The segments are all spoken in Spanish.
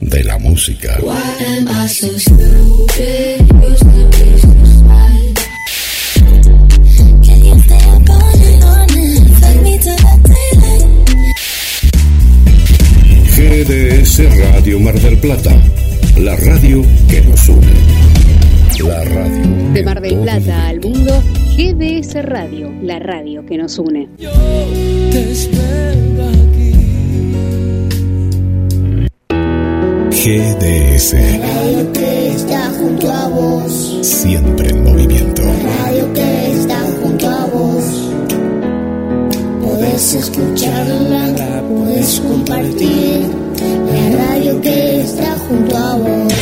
de la música. GDS Radio Mar del Plata, la radio que nos une. La radio. De Mar del Plata al mundo, GDS Radio, la radio que nos une. Yo te espero GDS, La radio que está junto a vos. siempre en movimiento. La radio que está junto a vos. Podés escucharla, podés compartir. La radio que está junto a vos.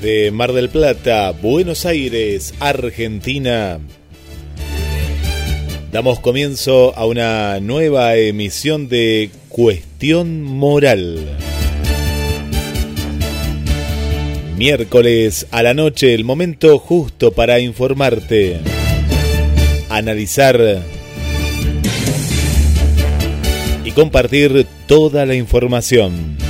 Desde Mar del Plata, Buenos Aires, Argentina. Damos comienzo a una nueva emisión de Cuestión Moral. Miércoles a la noche, el momento justo para informarte, analizar y compartir toda la información.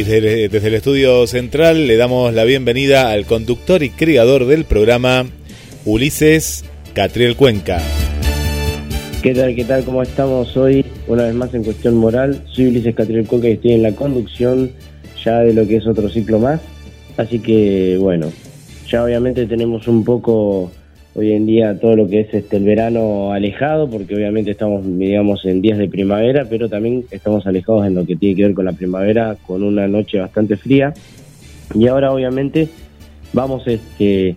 Desde, desde el estudio central le damos la bienvenida al conductor y creador del programa, Ulises Catriel Cuenca. ¿Qué tal? ¿Qué tal? ¿Cómo estamos hoy? Una vez más en Cuestión Moral. Soy Ulises Catriel Cuenca y estoy en la conducción ya de lo que es otro ciclo más. Así que, bueno, ya obviamente tenemos un poco hoy en día todo lo que es este el verano alejado, porque obviamente estamos, digamos, en días de primavera, pero también estamos alejados en lo que tiene que ver con la primavera, con una noche bastante fría. Y ahora, obviamente, vamos este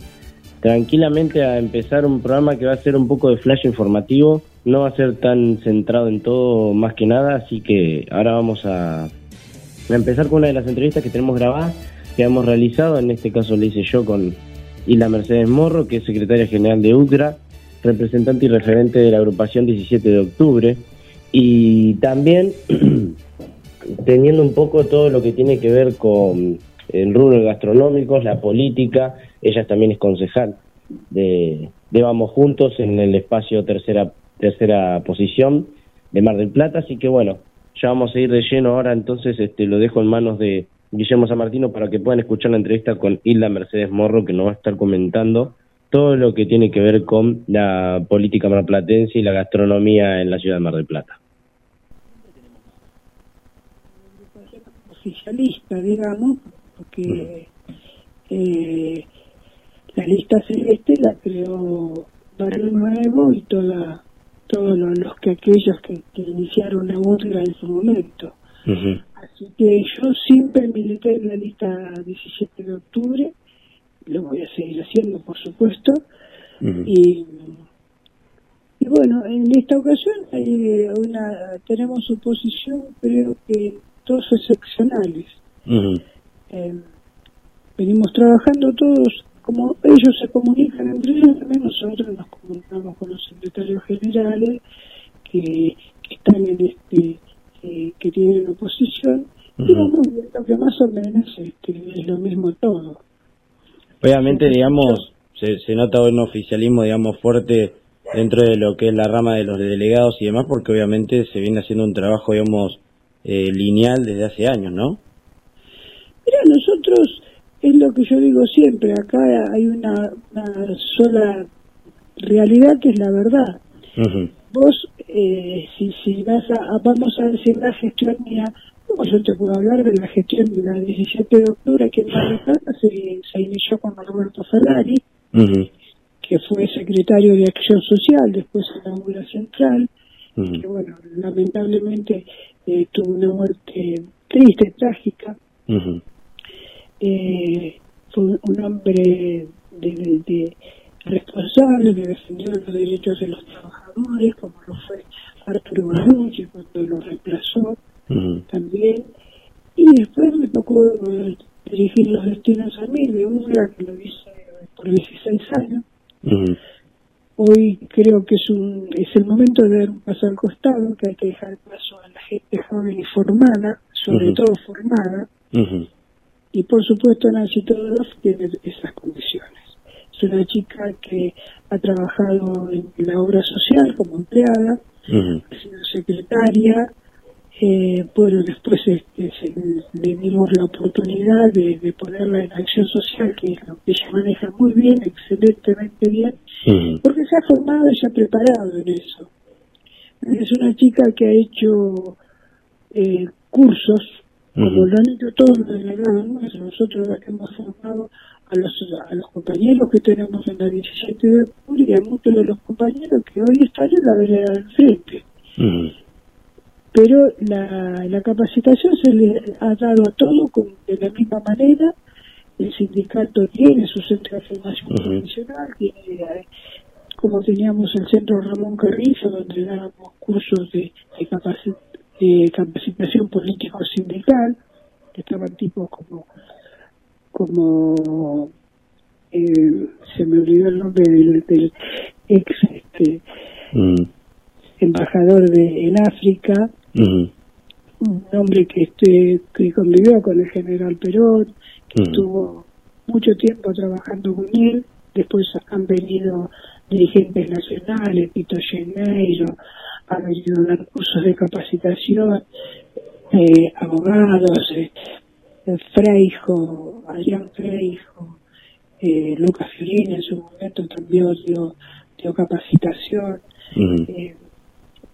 tranquilamente a empezar un programa que va a ser un poco de flash informativo, no va a ser tan centrado en todo más que nada, así que ahora vamos a, a empezar con una de las entrevistas que tenemos grabadas, que hemos realizado, en este caso le hice yo con Isla Mercedes Morro, que es secretaria general de UCRA, representante y referente de la agrupación 17 de octubre, y también teniendo un poco todo lo que tiene que ver con el rubro gastronómico, la política, ella también es concejal de, de Vamos Juntos en el espacio tercera, tercera posición de Mar del Plata, así que bueno, ya vamos a ir de lleno ahora, entonces este lo dejo en manos de Guillermo San Martino para que puedan escuchar la entrevista con Hilda Mercedes Morro, que nos va a estar comentando todo lo que tiene que ver con la política marplatense y la gastronomía en la ciudad de Mar del Plata. oficialista, digamos, porque eh, la lista celeste la creó Barrio Nuevo y toda, todos los, los que aquellos que, que iniciaron la búsqueda en su momento. Así que yo siempre milité en la lista 17 de octubre, lo voy a seguir haciendo, por supuesto, y, y bueno, en esta ocasión hay una, tenemos oposición, creo que dos excepcionales. Eh, venimos trabajando todos, como ellos se comunican entre ellos, también nosotros nos comunicamos con los secretarios generales que, que están en este, eh, que tienen oposición, y vamos viendo que más o menos este, es lo mismo todo. Obviamente, digamos, se, se nota un oficialismo, digamos, fuerte dentro de lo que es la rama de los delegados y demás, porque obviamente se viene haciendo un trabajo, digamos, eh, lineal desde hace años, ¿no? Mira, nosotros, es lo que yo digo siempre, acá hay una, una sola realidad que es la verdad. Vos, eh, si, si vas a, vamos a decir la gestión mía, como yo te puedo hablar de la gestión de la 17 de octubre que en Plata se, se inició con Roberto Ferrari, que fue secretario de Acción Social, después en la Obra Central, que bueno, lamentablemente eh, tuvo una muerte triste, trágica. Eh, fue un hombre de, de- de responsable que defendió los derechos de los trabajadores, como lo fue Arturo Barucci cuando lo reemplazó también. Y después me tocó eh, dirigir los destinos a mí de una que lo hice por 16 años. Hoy creo que es un es el momento de dar un paso al costado, que hay que dejar paso a la gente joven y formada, sobre todo formada, y por supuesto Nancy Todorov tiene esas condiciones. Es una chica que ha trabajado en la obra social como empleada, ha sido secretaria, eh, bueno, después este, le dimos la oportunidad de, ponerla en acción social, que es lo que ella maneja muy bien, excelentemente bien, porque se ha formado y se ha preparado en eso. Es una chica que ha hecho eh, cursos, como lo han hecho todos los delegados nosotros hemos formado a los, a los compañeros que tenemos en la 17 de octubre y a muchos de los compañeros que hoy están en la vereda del frente. Pero la, la capacitación se le ha dado a todo de la misma manera. El sindicato tiene su centro de formación profesional, tiene, como teníamos el centro Ramón Carrizo, donde dábamos cursos de, de, capacitación político-sindical, que estaban tipos como, como eh, se me olvidó el nombre del, ex este, mm. embajador de en África, un hombre que, este, que convivió con el general Perón, que estuvo mucho tiempo trabajando con él, después han venido dirigentes nacionales, Pito Geneiro, han venido a dar cursos de capacitación, eh, abogados, eh, Freijo, Adrián Freijo, eh, Lucas Fiorini en su momento también dio, dio capacitación, eh,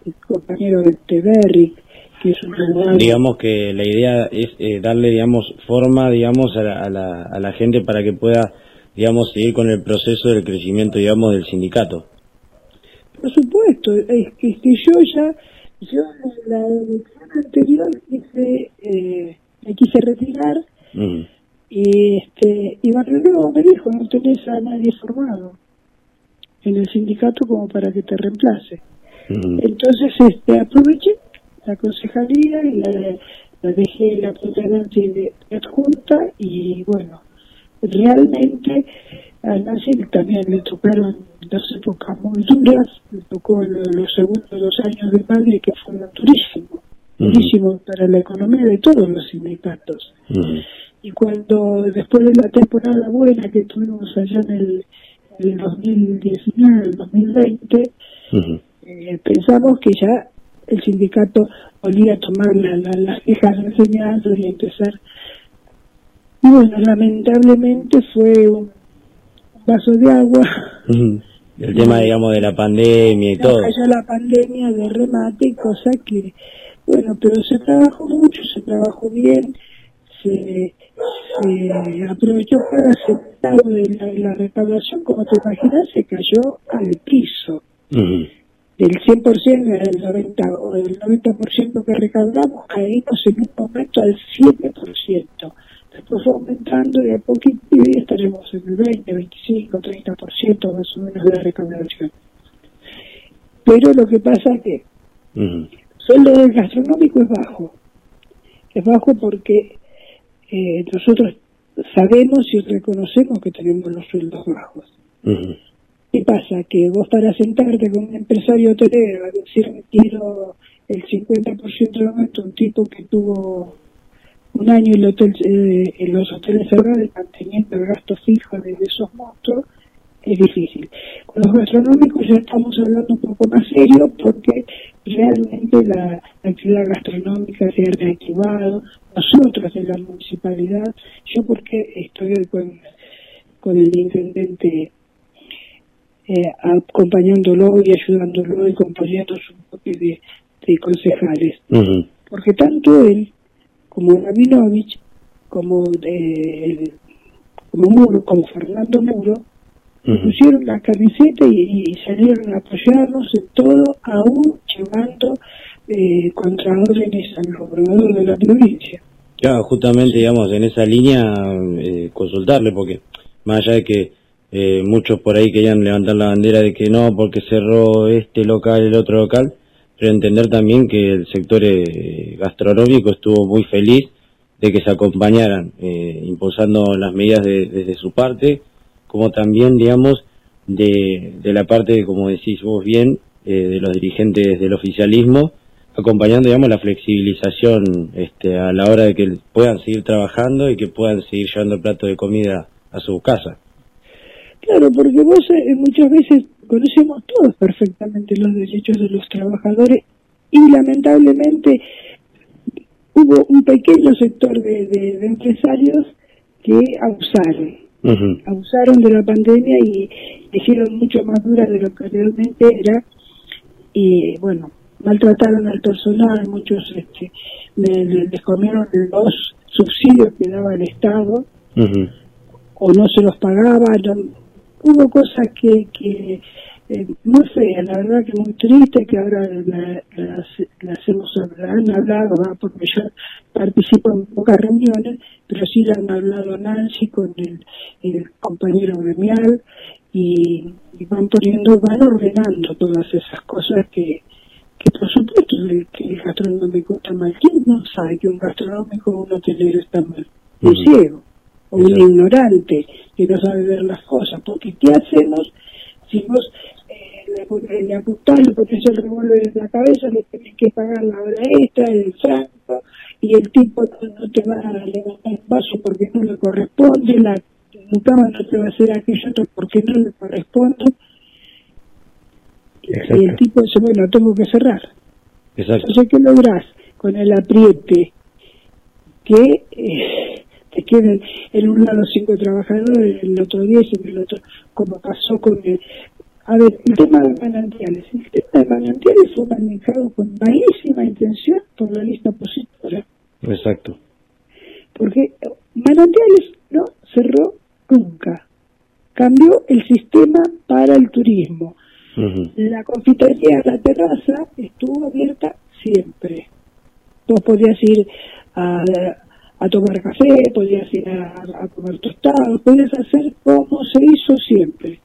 el compañero de Teberri, que es un Digamos que la idea es eh, darle, digamos, forma, digamos, a la, a, la, gente para que pueda, digamos, seguir con el proceso del crecimiento, digamos, del sindicato. Por supuesto, es que, yo ya, yo en la elección anterior quise, eh, me quise retirar y este y Barrio me dijo, no tenés a nadie formado en el sindicato como para que te reemplace. Entonces este, aproveché la concejalía y la, la dejé la de adjunta y bueno, realmente a Nancy también le tocaron dos épocas muy duras, le tocó los, segundos dos años de madre que fueron durísimos, durísimos para la economía de todos los sindicatos. Y cuando después de la temporada buena que tuvimos allá en el, el 2019, el 2020, eh, pensamos que ya el sindicato volvía a tomar las viejas enseñanzas y empezar. Y bueno, lamentablemente fue un vaso de agua. El tema, digamos, de la pandemia y todo. Cayó la pandemia de remate, cosa que, bueno, pero se trabajó mucho, se trabajó bien, se, aprovechó para aceptar la, la recaudación, como te imaginas, se cayó al piso del 100% el 90 o el 90% que recaudamos caímos en un momento al 7%. Después fue aumentando y a poquito y estaremos en el 20, 25, 30% más o menos de recaudación. Pero lo que pasa es que sueldo del gastronómico es bajo. Es bajo porque eh, nosotros sabemos y reconocemos que tenemos los sueldos bajos. ¿Qué pasa? Que vos para sentarte con un empresario hotelero a decir quiero el 50% de aumento, un tipo que tuvo un año en, hotel, eh, en los hoteles cerrados manteniendo el gasto fijo de, esos monstruos, es difícil. Con los gastronómicos ya estamos hablando un poco más serio porque realmente la, actividad gastronómica se ha reactivado. Nosotros en la municipalidad, yo porque estoy con, con el intendente eh, acompañándolo y ayudándolo y componiendo su bloque de, concejales. Porque tanto él como Rabinovich, como, de, como Muro, como Fernando Muro, pusieron la camiseta y, salieron a apoyarnos en todo, aún llevando eh, contra órdenes al gobernador de la provincia. Claro, justamente, digamos, en esa línea eh, consultarle, porque más allá de que eh, muchos por ahí querían levantar la bandera de que no, porque cerró este local, el otro local, pero entender también que el sector eh, gastronómico estuvo muy feliz de que se acompañaran, eh, impulsando las medidas desde su parte, como también, digamos, de, de la parte, como decís vos bien, eh, de los dirigentes del oficialismo, acompañando, digamos, la flexibilización este, a la hora de que puedan seguir trabajando y que puedan seguir llevando el plato de comida a su casa. Claro, porque vos eh, muchas veces conocemos todos perfectamente los derechos de los trabajadores y lamentablemente hubo un pequeño sector de, empresarios que abusaron, abusaron de la pandemia y hicieron mucho más dura de lo que realmente era. Y bueno, maltrataron al personal, muchos este, les comieron los subsidios que daba el Estado o no se los pagaban, hubo cosas que, que eh, muy feas, la verdad que muy triste que ahora las, hemos han hablado, porque yo participo en pocas reuniones, pero sí le han hablado Nancy con el, el compañero gremial y, y, van poniendo, van ordenando todas esas cosas que, que por supuesto que el gastronómico está mal. ¿Quién no sabe que un gastronómico o un hotelero está mal? Un ciego o un ignorante que no sabe ver las cosas. Porque ¿qué hacemos si vos le, le le pones el revólver en la cabeza, le tenés que pagar la hora extra, el franco, y el tipo no, te va a levantar el vaso porque no le corresponde, la mucama no te va a hacer aquello porque no le corresponde. Y el tipo dice, bueno, tengo que cerrar. Exacto. Entonces, ¿qué lográs? Con el apriete que eh, te queden en un lado cinco trabajadores, en el otro diez, en el otro, como pasó con el, a ver, el tema de manantiales. El tema de manantiales fue manejado con malísima intención por la lista opositora. Exacto. Porque manantiales no cerró nunca. Cambió el sistema para el turismo. La confitería, la terraza, estuvo abierta siempre. Vos podías ir a, a tomar café, podías ir a, a comer tostados, podías hacer como se hizo siempre.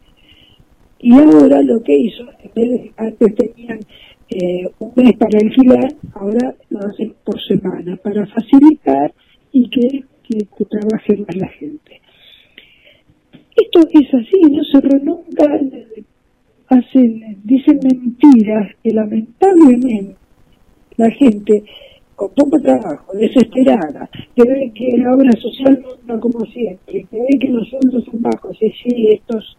Y ahora lo que hizo, en vez de antes tenían eh, un mes para alquilar, ahora lo hacen por semana, para facilitar y que, que, trabaje más la gente. Esto es así, no se nunca, hacen, dicen mentiras que lamentablemente la gente con poco trabajo, desesperada, que ve que la obra social no como siempre, que ve que los sueldos son bajos, y sí, estos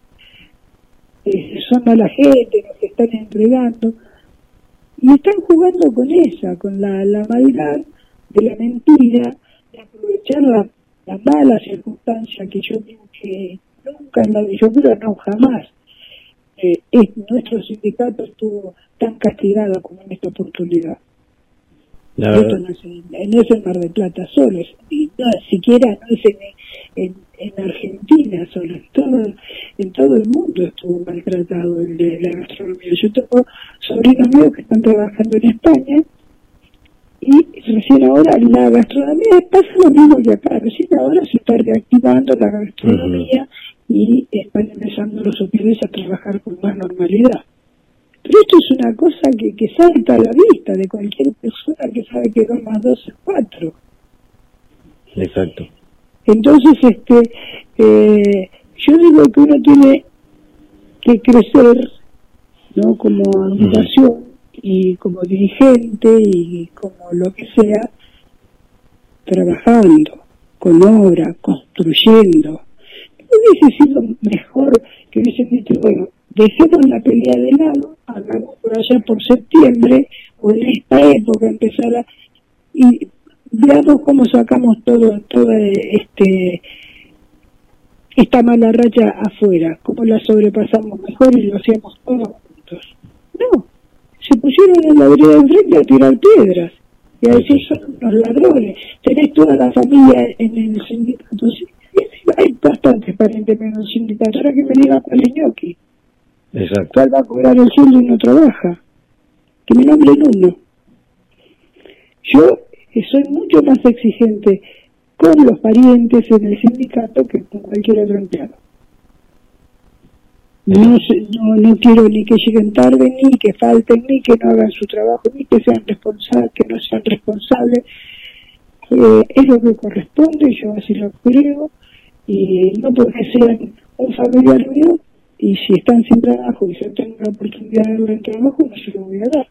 son mala gente, nos están entregando. Y están jugando con esa, con la, la maldad de la mentira, de aprovechar la, la mala circunstancia que yo digo que nunca en la yo no jamás eh, es, nuestro sindicato estuvo tan castigado como en esta oportunidad. Esto no es, en, Mar de Plata solo, y no, siquiera no es en, en Argentina solo, en todo, en todo el mundo estuvo maltratado el de la gastronomía. Yo tengo sobrinos míos que están trabajando en España y recién ahora la gastronomía pasa lo mismo que acá, recién ahora se está reactivando la gastronomía y están empezando los hoteles a trabajar con más normalidad. Pero esto es una cosa que, que salta a la vista de cualquier persona que sabe que 2 más 2 es 4. Exacto. Entonces, este, eh, yo digo que uno tiene que crecer, ¿no? Como educación y como dirigente y como lo que sea, trabajando, con obra, construyendo. Hubiese sido mejor que hubiesen dicho, bueno, dejemos la pelea de lado, hagamos por allá por septiembre o en esta época empezar a... Y veamos cómo sacamos todo, todo este esta mala racha afuera, cómo la sobrepasamos mejor y lo hacíamos todos juntos. No, se pusieron en la vereda enfrente a tirar piedras y a decir son los ladrones. Tenés toda la familia en el sindicato. Hay bastantes parientes en el sindicato. Ahora que me diga cuál. Exacto. ¿Cuál va a cobrar el sueldo y no trabaja? Que me nombren uno. Yo que soy mucho más exigente con los parientes en el sindicato que con cualquier otro empleado. No, no, no quiero ni que lleguen tarde, ni que falten, ni que no hagan su trabajo, ni que sean responsables, que no sean responsables. eh, es lo que corresponde, yo así lo creo, y no porque sean un familiar mío, y si están sin trabajo y yo tengo la oportunidad de darle trabajo, no se lo voy a dar.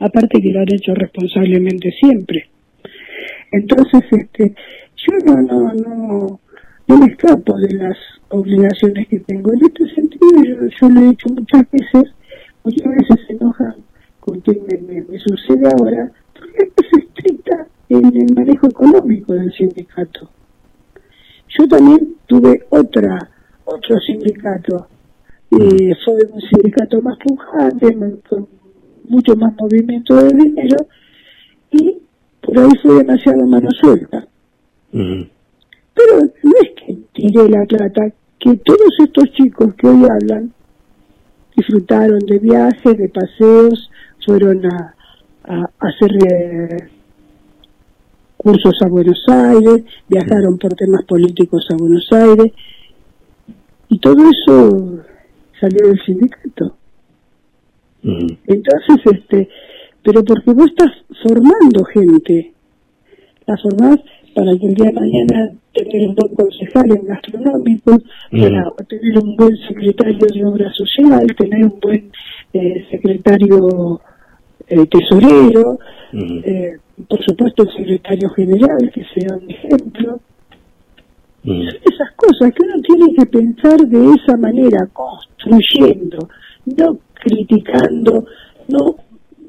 Aparte que lo han hecho responsablemente siempre. Entonces, este, yo no, no, no, no me escapo de las obligaciones que tengo. En este sentido, yo, yo lo he dicho muchas veces, muchas veces se enojan con quien me, me, sucede ahora, porque es estricta en el manejo económico del sindicato. Yo también tuve otra otro sindicato, y fue un sindicato más pujante, con mucho más movimiento de dinero, y por ahí fue demasiado mano suelta. Pero no es que tiré la plata, que todos estos chicos que hoy hablan disfrutaron de viajes, de paseos, fueron a, a, hacer eh, cursos a Buenos Aires, viajaron por temas políticos a Buenos Aires, y todo eso salió del sindicato. Entonces, este, pero porque vos estás formando gente, la formás para que el día de mañana tener un buen concejal en gastronómico, para tener un buen secretario de obra social, tener un buen eh, secretario eh, tesorero, eh, por supuesto el secretario general, que sea un ejemplo. Esas cosas que uno tiene que pensar de esa manera, construyendo, no criticando, no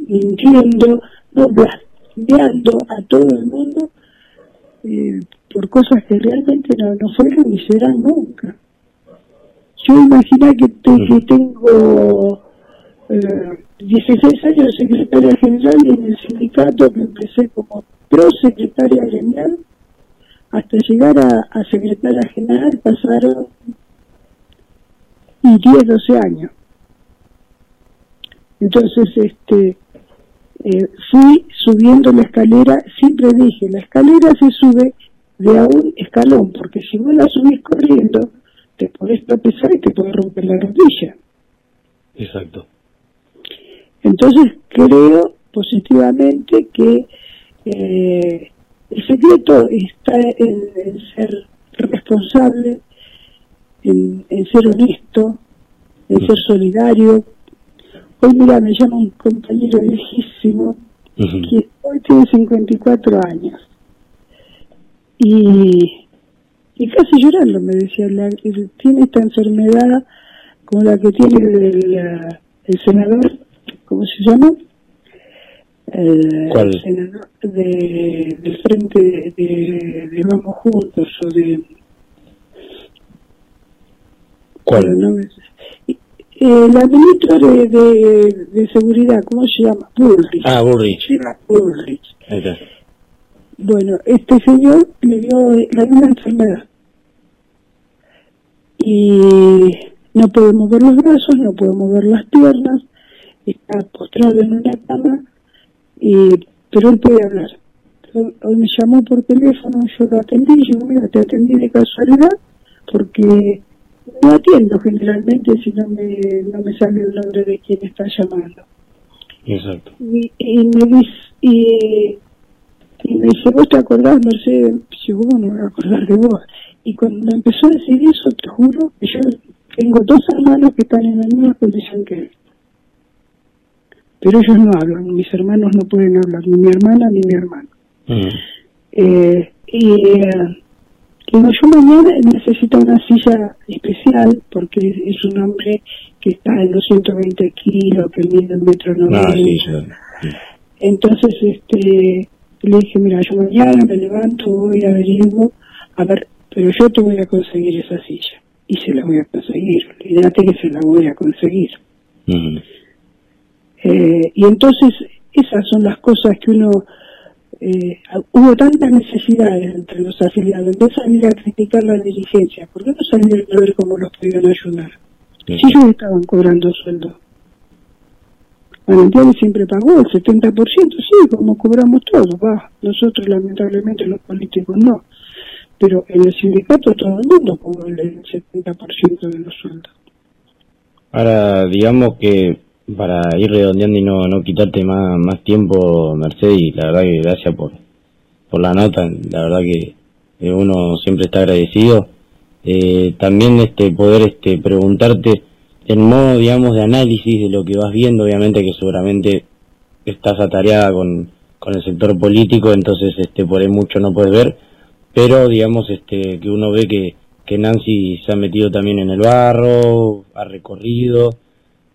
mintiendo, no blasfeando a todo el mundo eh, por cosas que realmente no, no fueron ni serán nunca. Yo imagino que, que tengo eh, 16 años de secretaria general en el sindicato que empecé como pro secretaria general hasta llegar a, secretaria general pasaron y 10, 12 años. Entonces, este, eh, fui subiendo la escalera, siempre dije, la escalera se sube de a un escalón, porque si no la subís corriendo, te podés tropezar y te puedes romper la rodilla. Exacto. Entonces creo positivamente que eh, el secreto está en, ser responsable, en, ser honesto, en ser solidario. Hoy, mira, me llama un compañero viejísimo que hoy tiene 54 años. Y, y casi llorando me decía, tiene esta enfermedad como la que tiene el, el senador, ¿cómo se llama? El senador de, del frente de, Vamos Juntos o de... ¿Cuál? eh, la ministra de, de, de, Seguridad, ¿cómo se llama? Bullrich. Ah, Bullrich. Bullrich. Bueno, este señor le dio la misma enfermedad. Y no puede mover los brazos, no puede mover las piernas, está postrado en una cama y, pero él puede hablar. Hoy me llamó por teléfono, yo lo atendí, y yo, mira, te atendí de casualidad, porque no atiendo generalmente si no me, no me sale el nombre de quien está llamando. Exacto. Y, me dice, y, me dice, ¿vos te acordás, Mercedes? Yo, ¿cómo no me voy a acordar de vos? Y cuando empezó a decir eso, te juro que yo tengo dos hermanos que están en la misma condición que él pero ellos no hablan, mis hermanos no pueden hablar, ni mi hermana ni mi hermano. Mm. Eh, y eh, yo mañana necesito una silla especial porque es un hombre que está en los 120 kilos, que mide un metro noventa. Ah, Entonces, este, le dije, mira, yo mañana me levanto, voy a averiguo, a ver, pero yo te voy a conseguir esa silla. Y se la voy a conseguir, olvídate que se la voy a conseguir. Mm. Eh, y entonces esas son las cosas que uno... Eh, hubo tantas necesidades entre los afiliados, entonces salir a criticar la dirigencia, ¿por qué no salieron a ver cómo los podían ayudar? Si ellos estaban cobrando sueldo. Valentiani siempre pagó el 70%, sí, como cobramos todos, va. Nosotros lamentablemente los políticos no. Pero en el sindicato todo el mundo cobró el 70% de los sueldos. Ahora, digamos que para ir redondeando y no, no quitarte más, más tiempo, Mercedes, la verdad que gracias por por la nota, la verdad que uno siempre está agradecido. Eh, también este poder este preguntarte en modo digamos de análisis de lo que vas viendo, obviamente que seguramente estás atareada con, con el sector político, entonces este por ahí mucho no puedes ver, pero digamos este que uno ve que, que Nancy se ha metido también en el barro, ha recorrido,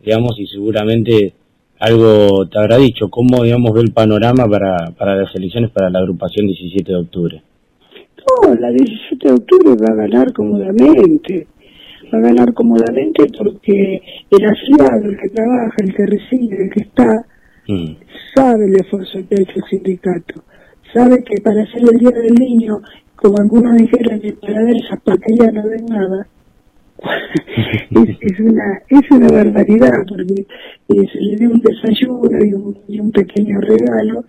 digamos, y seguramente algo te habrá dicho, cómo digamos ve el panorama para, para las elecciones para la agrupación 17 de octubre. No, la 17 de octubre va a ganar cómodamente, va a ganar cómodamente porque el afiliado, el que trabaja, el que recibe, el que está, mm. sabe el esfuerzo que ha hecho el sindicato, sabe que para hacer el Día del Niño, como algunos dijeron, que para ver esa porquería no ven nada, es, una es una barbaridad porque eh, se le dio un desayuno y un, y un pequeño regalo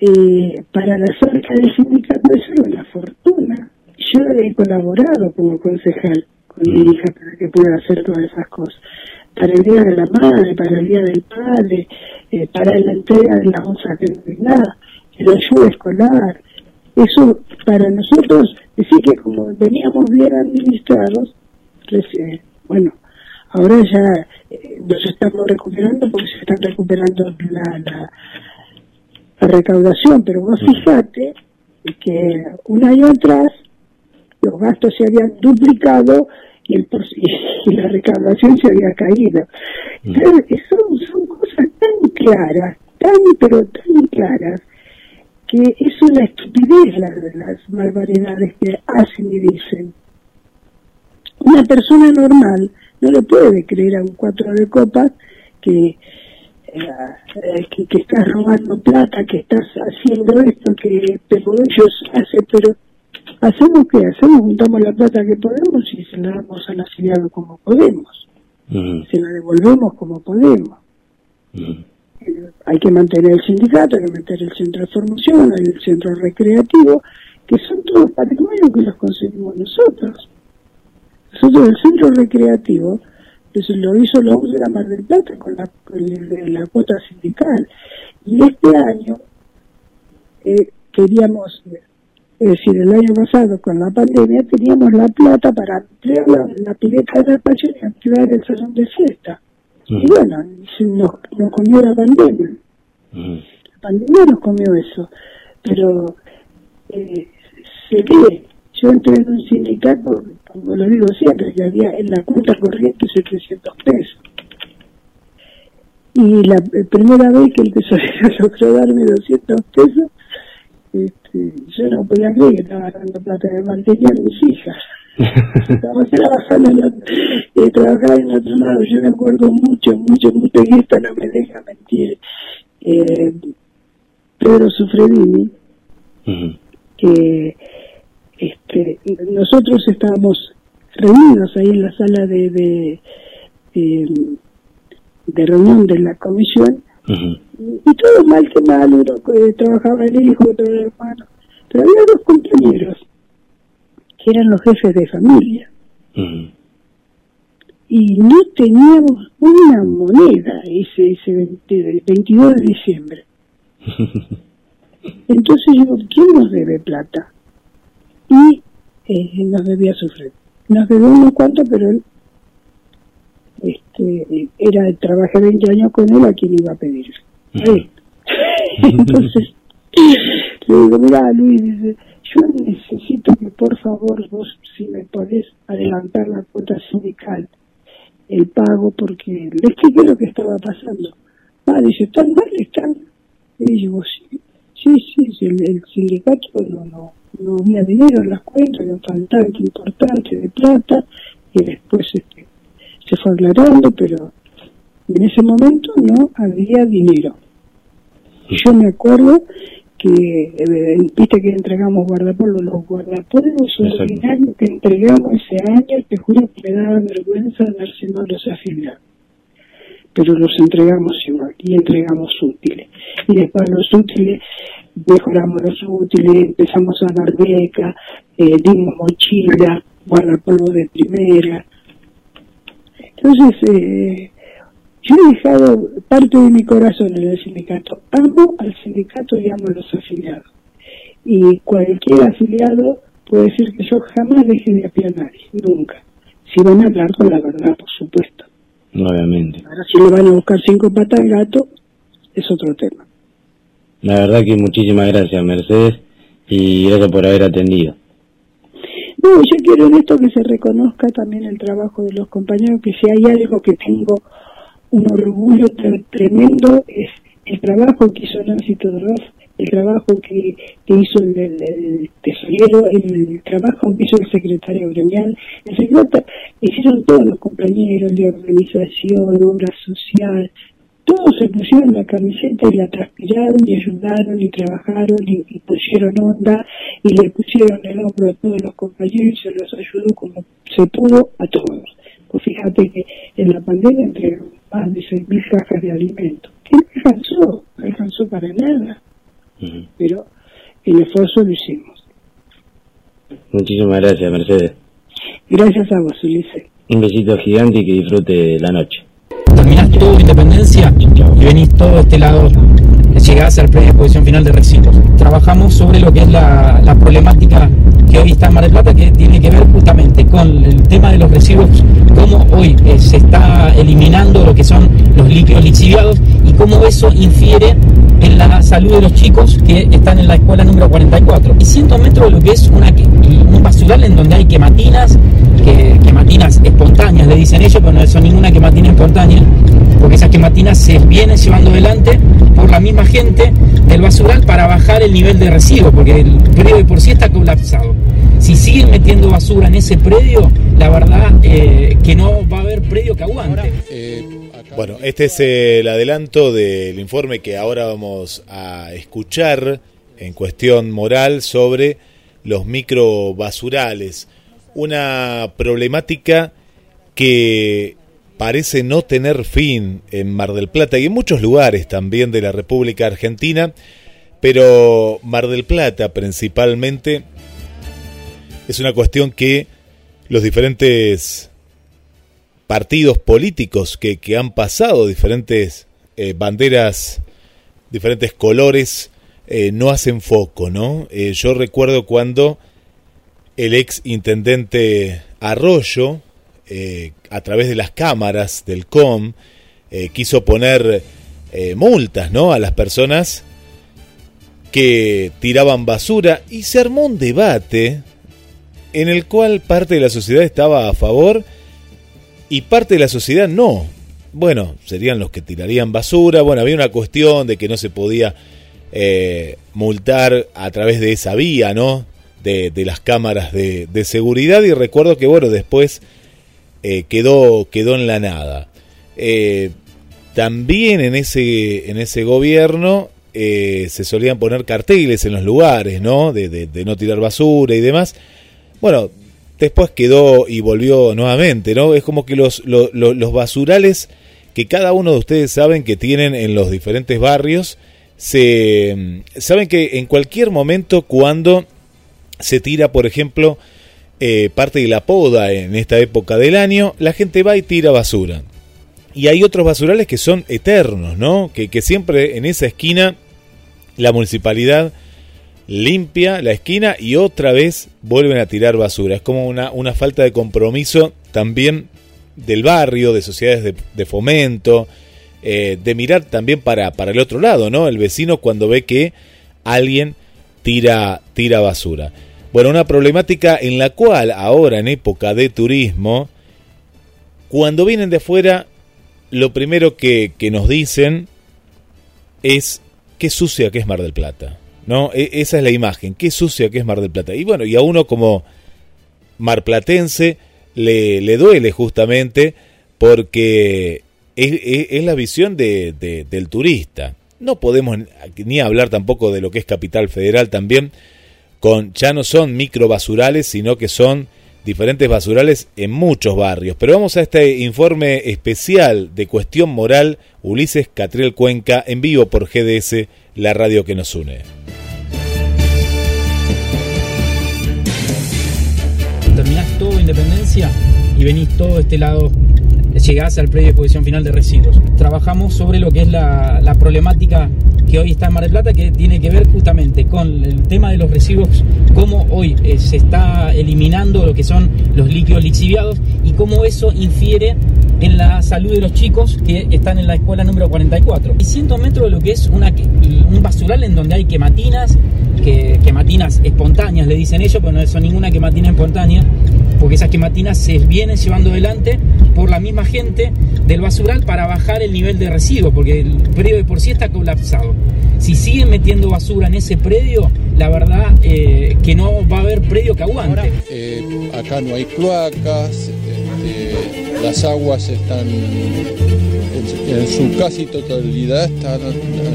eh, para la cerca del sindicato es una fortuna. Yo he colaborado como concejal con mi hija para que pueda hacer todas esas cosas. Para el día de la madre para el día del padre eh, para la entrega de la bolsa de nada la ayuda escolar. Eso para nosotros decir que como veníamos bien administrados bueno, ahora ya eh, nos estamos recuperando porque se está recuperando la, la, recaudación, pero vos fíjate que un año atrás los gastos se habían duplicado y, el, y la recaudación se había caído. Entonces, son, son cosas tan claras, tan pero tan claras, que es una estupidez las, las barbaridades que hacen y dicen. Una persona normal no le puede creer a un cuatro de copas que, eh, que, que, estás robando plata, que estás haciendo esto, que pero ellos hacen, pero hacemos que hacemos, juntamos la plata que podemos y se la damos al afiliado como podemos, se la devolvemos como podemos. Eh, hay que mantener el sindicato, hay que mantener el centro de formación, el centro recreativo, que son todos patrimonios que los conseguimos nosotros. Nosotros el centro recreativo eso lo hizo la de la Mar del Plata con la, la cuota sindical. Y este año eh, queríamos, es decir, el año pasado con la pandemia teníamos la plata para ampliar la, pileta de la pasión y ampliar el salón de fiesta. Y bueno, nos, nos comió la pandemia. La pandemia nos comió eso. Pero eh, se ve yo entré en un sindicato, como lo digo siempre, que había en la cuenta corriente 700 pesos. Y la, primera vez que el tesorero logró darme 200 pesos, este, yo no podía creer que estaba dando plata de mantener a mis hijas. estaba trabajando en otro, eh, trabajaba en otro lado, yo me acuerdo mucho, mucho, mucho, y esto no me deja mentir. Eh, Pedro Sufredini, que este, nosotros estábamos reunidos ahí en la sala de, de, eh, de reunión de la comisión y, todo mal que mal, uno que trabajaba el hijo, otro el hermano, pero había dos compañeros que eran los jefes de familia y no teníamos una moneda ese, ese 22 de diciembre. Entonces digo, ¿quién nos debe plata? Y eh, nos debía sufrir. Nos debía unos cuantos, pero él este, era, trabajé 20 años con él a quien iba a pedir. Entonces, le digo, mira Luis, dice, yo necesito que por favor vos, si me podés adelantar la cuota sindical, el pago, porque le expliqué lo que estaba pasando. Ah, dice, ¿están mal? ¿Están? Y digo, sí, sí, sí, el, el sindicato no, no, no había dinero en las cuentas, había un faltante importante de plata, y después este, se fue aclarando, pero en ese momento no había dinero. Y yo me acuerdo que, eh, viste que entregamos guardapolvos, los guardapolvos ordinarios que entregamos ese año, te juro que me daba vergüenza dárselo a los afiliados. Pero los entregamos igual, y entregamos útiles. Y después los útiles mejoramos los útiles, empezamos a dar beca, eh, dimos mochila, guardapolvo de primera. Entonces, eh, yo he dejado parte de mi corazón en el sindicato. Amo al sindicato y amo a los afiliados. Y cualquier afiliado puede decir que yo jamás dejé de apiar a nadie, nunca. Si van a hablar con la verdad, por supuesto. Obviamente. Ahora si le van a buscar cinco patas al gato, es otro tema. La verdad que muchísimas gracias, Mercedes, y gracias por haber atendido. No, yo quiero en esto que se reconozca también el trabajo de los compañeros, que si hay algo que tengo un orgullo tre- tremendo es el trabajo que hizo Nancy Todorov, el trabajo que, hizo el tesorero, el trabajo que hizo el secretario gremial, el secretario, hicieron todos los compañeros de organización, obra social, todos se pusieron la camiseta y la transpiraron y ayudaron y trabajaron y, y pusieron onda y le pusieron el hombro a todos los compañeros y se los ayudó como se pudo a todos. Pues fíjate que en la pandemia entregaron más de 6.000 cajas de alimentos. ¿Qué no alcanzó? No alcanzó para nada, pero el esfuerzo lo hicimos. Muchísimas gracias, Mercedes. Gracias a vos, Ulises. Un besito gigante y que disfrute la noche. Terminás tu independencia y venís todo este lado, llegás al predio de exposición final de residuos. Trabajamos sobre lo que es la, la problemática que hoy está en Mar del Plata, que tiene que ver justamente con el tema de los residuos, cómo hoy eh, se está eliminando lo que son los líquidos lixiviados y cómo eso infiere la salud de los chicos que están en la escuela número 44. Y 100 metros de lo que es un basural en donde hay quematinas, que, quematinas espontáneas, le dicen ellos, pero no son ninguna quematina espontánea, porque esas quematinas se vienen llevando adelante por la misma gente del basural para bajar el nivel de residuos, porque el predio de por sí está colapsado. Si siguen metiendo basura en ese predio, la verdad eh, que no va a haber predio que aguante. Bueno, este es el adelanto del informe que ahora vamos a escuchar en cuestión moral sobre los microbasurales. Una problemática que parece no tener fin en Mar del Plata y en muchos lugares también de la República Argentina, pero Mar del Plata principalmente es una cuestión que los diferentes partidos políticos que, que han pasado diferentes eh, banderas, diferentes colores, eh, no hacen foco, ¿no? Eh, yo recuerdo cuando el ex intendente Arroyo, eh, a través de las cámaras del COM, quiso poner multas, ¿no? A las personas que tiraban basura y se armó un debate en el cual parte de la sociedad estaba a favor y parte de la sociedad no. Bueno, serían los que tirarían basura. Bueno, había una cuestión de que no se podía eh, multar a través de esa vía, ¿no? De, de las cámaras de, de, seguridad. Y recuerdo que, bueno, después eh, quedó, quedó en la nada. Eh, también en ese, en ese gobierno eh, se solían poner carteles en los lugares, ¿no? De, de, de no tirar basura y demás. Bueno, después quedó y volvió nuevamente, ¿no? Es como que los, los, basurales que cada uno de ustedes saben que tienen en los diferentes barrios, se saben que en cualquier momento cuando se tira, por ejemplo, eh, parte de la poda en esta época del año, la gente va y tira basura. Y hay otros basurales que son eternos, ¿no? Que, que siempre en esa esquina la municipalidad limpia la esquina y otra vez vuelven a tirar basura. Es como una, una falta de compromiso también del barrio, de sociedades de, fomento, eh, de mirar también para, para el otro lado, ¿no? El vecino cuando ve que alguien tira, tira basura. Bueno, una problemática en la cual ahora en época de turismo, cuando vienen de afuera, lo primero que, que nos dicen es qué sucia que es Mar del Plata. ¿No? E esa es la imagen, qué sucia que es Mar del Plata. Y bueno, y a uno como marplatense le, le duele justamente porque es, la visión de, de, del turista. No podemos ni hablar tampoco de lo que es Capital Federal también, con ya no son microbasurales, sino que son diferentes basurales en muchos barrios. Pero vamos a este informe especial de cuestión moral, Ulises Catriel Cuenca, en vivo por GDS, la radio que nos une. Independencia y venís todo este lado, llegás al predio de exposición final de residuos. Trabajamos sobre lo que es la, la problemática que hoy está en Mar del Plata, que tiene que ver justamente con el tema de los residuos, cómo hoy eh, se está eliminando lo que son los líquidos lixiviados y cómo eso infiere en la salud de los chicos que están en la escuela número 44. Y 100 metros de lo que es una, un basural en donde hay quematinas, que, quematinas espontáneas le dicen ellos, pero no son ninguna quematina espontánea, porque esas quematinas se vienen llevando adelante por la misma gente del basural para bajar el nivel de residuos, porque el predio de por sí está colapsado. Si siguen metiendo basura en ese predio, la verdad eh, que no va a haber predio que aguante. Eh, acá no hay cloacas, este, las aguas están en, su casi totalidad están,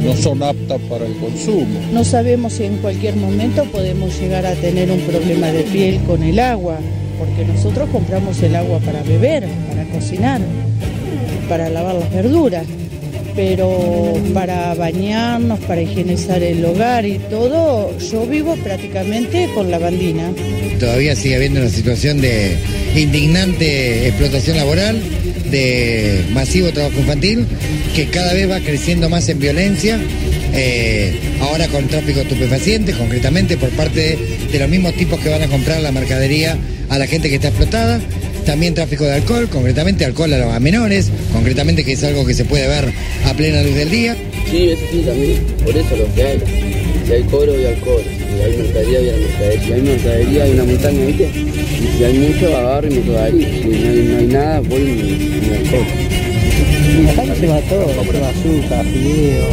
no son aptas para el consumo. No sabemos si en cualquier momento podemos llegar a tener un problema de piel con el agua, porque nosotros compramos el agua para beber, para cocinar, para lavar las verduras pero para bañarnos, para higienizar el hogar y todo, yo vivo prácticamente con la bandina. Todavía sigue habiendo una situación de indignante explotación laboral, de masivo trabajo infantil, que cada vez va creciendo más en violencia. Eh, ahora con tráfico de estupefacientes, concretamente por parte de los mismos tipos que van a comprar la mercadería a la gente que está explotada también tráfico de alcohol, concretamente alcohol a, menores, concretamente que es algo que se puede ver a plena luz del día. Sí, eso sí, también, por eso lo que hay. Si hay cobro y alcohol, si hay mercadería hay mercadería, si hay mercadería hay una montaña, ¿viste? Y si hay mucho, agarro y me quedo ahí. Si no hay, no hay nada, voy y me. Y acá se va todo, se va azúcar, fideo,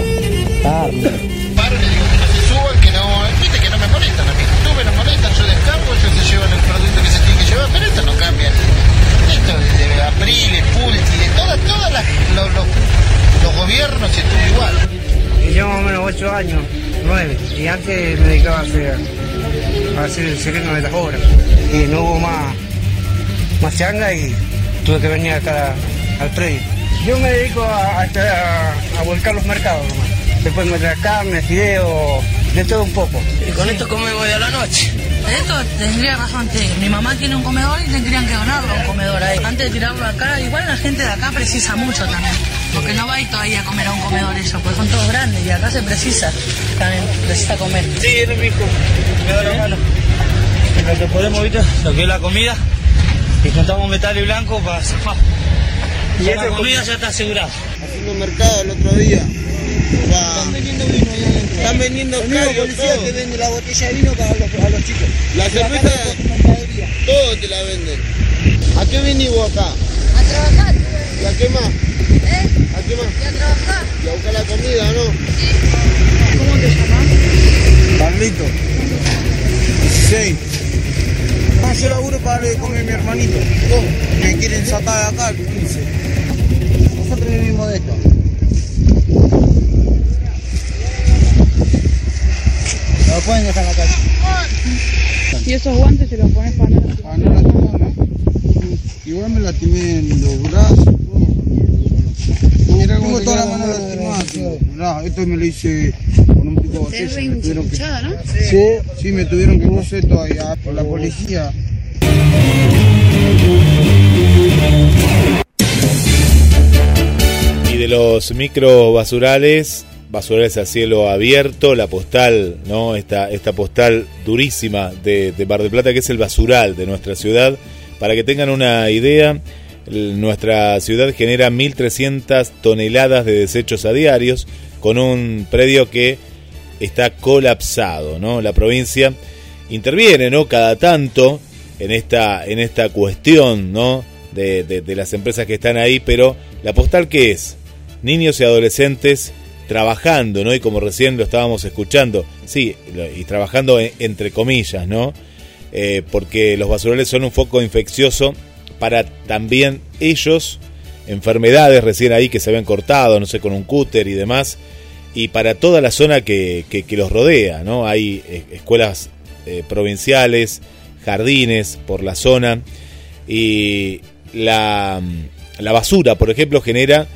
carne. Paro y le digo que no se suban, que no, viste que no me molestan a mí. Tú me lo molestan, yo descargo, ellos se llevan el producto que se tiene que llevar, pero esto no cambia. Esto de Apriles, Pulti, de todas, todas las, los, los, los gobiernos estuvo igual. Llevo más o menos 8 años, 9, y antes me dedicaba a hacer, a hacer el sereno de las obras. Y no hubo más, más changa y tuve que venir acá al predio. Yo me dedico a, a, a, a volcar los mercados nomás. Después me trae carne, fideo, de todo un poco. Y con esto comemos de la noche. Esto tendría razón, te- mi mamá tiene un comedor y tendrían que donarlo a un comedor ahí. Antes de tirarlo acá, igual la gente de acá precisa mucho también. Porque no va a ir todavía a comer a un comedor eso, pues son todos grandes y acá se precisa también, precisa comer. Sí, es mi hijo, me da la mano. En lo que podemos, ¿viste? Lo que es la comida. Y juntamos metal y blanco para zafar. Y Ya la la comida ya está asegurada. Haciendo mercado el otro día. Están vendiendo vino allá adentro. Están vendiendo El mismo policía todo. que vende la botella de vino para los, a los chicos. La cerveza, todo te la venden. ¿A qué venís vos acá? A trabajar, ¿Y a qué más? ¿Eh? ¿A qué? Y a trabajar. ¿Y a buscar la comida, no? ¿Cómo te llamas? Carlito. 16. Ah, yo laburo para comer mi hermanito. Dos. Me quieren sacar de acá, 15. Nosotros vivimos de esto. No pueden dejar en la calle. Y esos guantes se los pones para no Para no. Igual me lastimé en los brazos. Tengo te toda la mano la mano lastimada. Mirá, esto me lo hice con un pico de botella. Me tuvieron que... ¿no? Sí, sí, me tuvieron que coser todavía por la policía. Y de los micro basurales, basurales a cielo abierto, la postal, ¿no? Esta, esta postal durísima de, de Mar del Plata, que es el basural de nuestra ciudad. Para que tengan una idea, nuestra ciudad genera 1.300 toneladas de desechos a diarios, con un predio que está colapsado, ¿no? La provincia interviene, ¿no? Cada tanto en esta, en esta cuestión, ¿no? De, las empresas que están ahí, pero la postal que es niños y adolescentes trabajando, ¿no? Y como recién lo estábamos escuchando, sí, y trabajando en- entre comillas, ¿no? Eh, porque los basurales son un foco infeccioso para también ellos, enfermedades recién ahí que se habían cortado, no sé, con un cúter y demás, y para toda la zona que, que- los rodea, ¿no? Hay eh, escuelas eh, provinciales, jardines por la zona, y la, la basura, por ejemplo, genera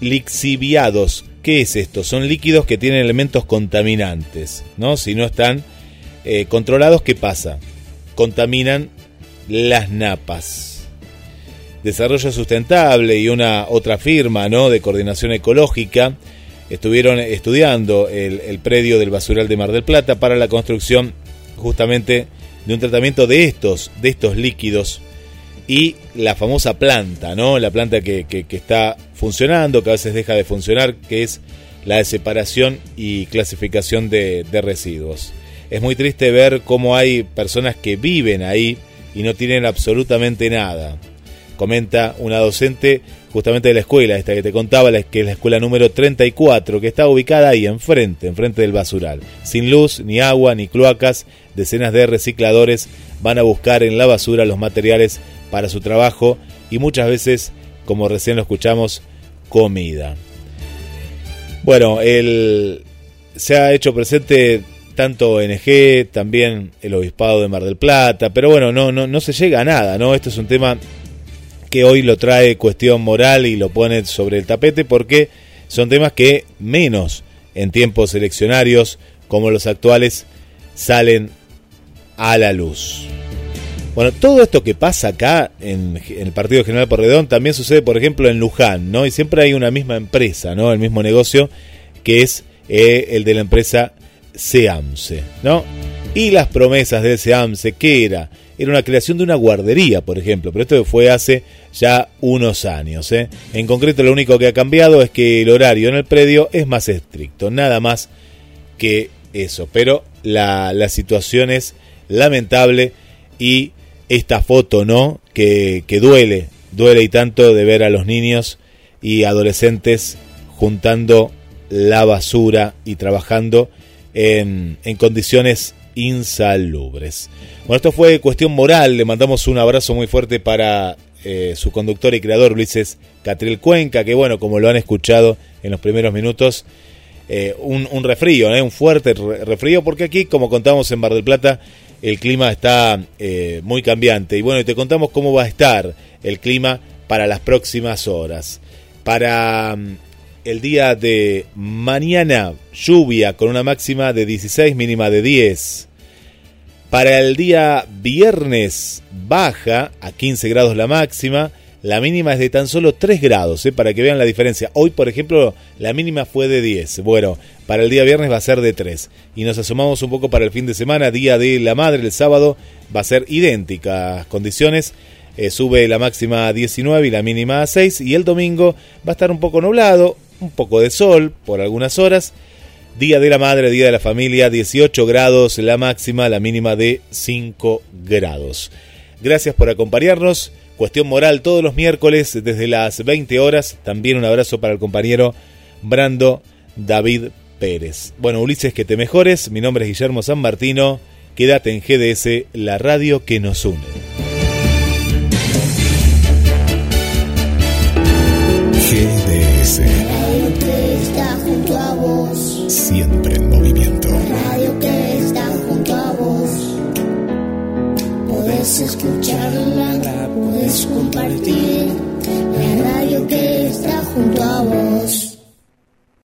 lixiviados. ¿Qué es esto? Son líquidos que tienen elementos contaminantes, ¿no? Si no están eh, controlados, ¿qué pasa? Contaminan las napas. Desarrollo Sustentable y una otra firma, ¿no? De coordinación ecológica estuvieron estudiando el, predio del basural de Mar del Plata para la construcción justamente de un tratamiento de estos, de estos líquidos y la famosa planta, ¿no? La planta que, está funcionando, que a veces deja de funcionar, que es la de separación y clasificación de residuos. Es muy triste ver cómo hay personas que viven ahí y no tienen absolutamente nada. Comenta una docente justamente de la escuela, esta que te contaba, que es la escuela número 34, que está ubicada ahí enfrente, enfrente del basural. Sin luz, ni agua, ni cloacas, decenas de recicladores van a buscar en la basura los materiales para su trabajo y muchas veces, como recién lo escuchamos, comida. Bueno, el, se ha hecho presente tanto ONG, también el Obispado de Mar del Plata, pero bueno, no, no, no se llega a nada, ¿no? Esto es un tema que hoy lo trae cuestión moral y lo pone sobre el tapete porque son temas que menos en tiempos eleccionarios como los actuales salen a la luz. Bueno, todo esto que pasa acá en, el Partido General Porredón también sucede, por ejemplo, en Luján, ¿no? Y siempre hay una misma empresa, ¿no? El mismo negocio que es eh, el de la empresa SEAMSE, ¿no? Y las promesas de SEAMSE, ¿qué era? Era una creación de una guardería, por ejemplo, pero esto fue hace ya unos años. ¿eh? En concreto, lo único que ha cambiado es que el horario en el predio es más estricto, nada más que eso. Pero la, la situación es lamentable y esta foto, ¿no? Que, que duele, duele y tanto de ver a los niños y adolescentes juntando la basura y trabajando en, en condiciones insalubres. Bueno, esto fue cuestión moral. Le mandamos un abrazo muy fuerte para eh, su conductor y creador Ulises Catril Cuenca, que bueno, como lo han escuchado en los primeros minutos, eh, un, refrío, ¿eh? un fuerte refrío, porque aquí, como contamos en Mar del Plata, el clima está muy cambiante. Y bueno, te contamos cómo va a estar el clima para las próximas horas. Para um, el día de mañana, lluvia con una máxima de 16, mínima de 10. Para el día viernes, baja a 15 grados la máxima. La mínima es de tan solo 3 grados, ¿eh? para que vean la diferencia. Hoy, por ejemplo, la mínima fue de 10. Bueno, para el día viernes va a ser de 3. Y nos asomamos un poco para el fin de semana, día de la madre, el sábado va a ser idénticas condiciones. Eh, sube la máxima a 19 y la mínima a 6. Y el domingo va a estar un poco nublado, un poco de sol por algunas horas. Día de la Madre, Día de la Familia, 18 grados la máxima, la mínima de 5 grados. Gracias por acompañarnos. Cuestión Moral todos los miércoles desde las 20 horas. También un abrazo para el compañero Brando David Pérez. Bueno, Ulises, que te mejores. Mi nombre es Guillermo San Martino. Quédate en GDS, la radio que nos une. GDS. Está junto a vos. Siempre en movimiento. Radio que está junto a vos. Podés escucharla, podés compartir. La radio que está junto a vos.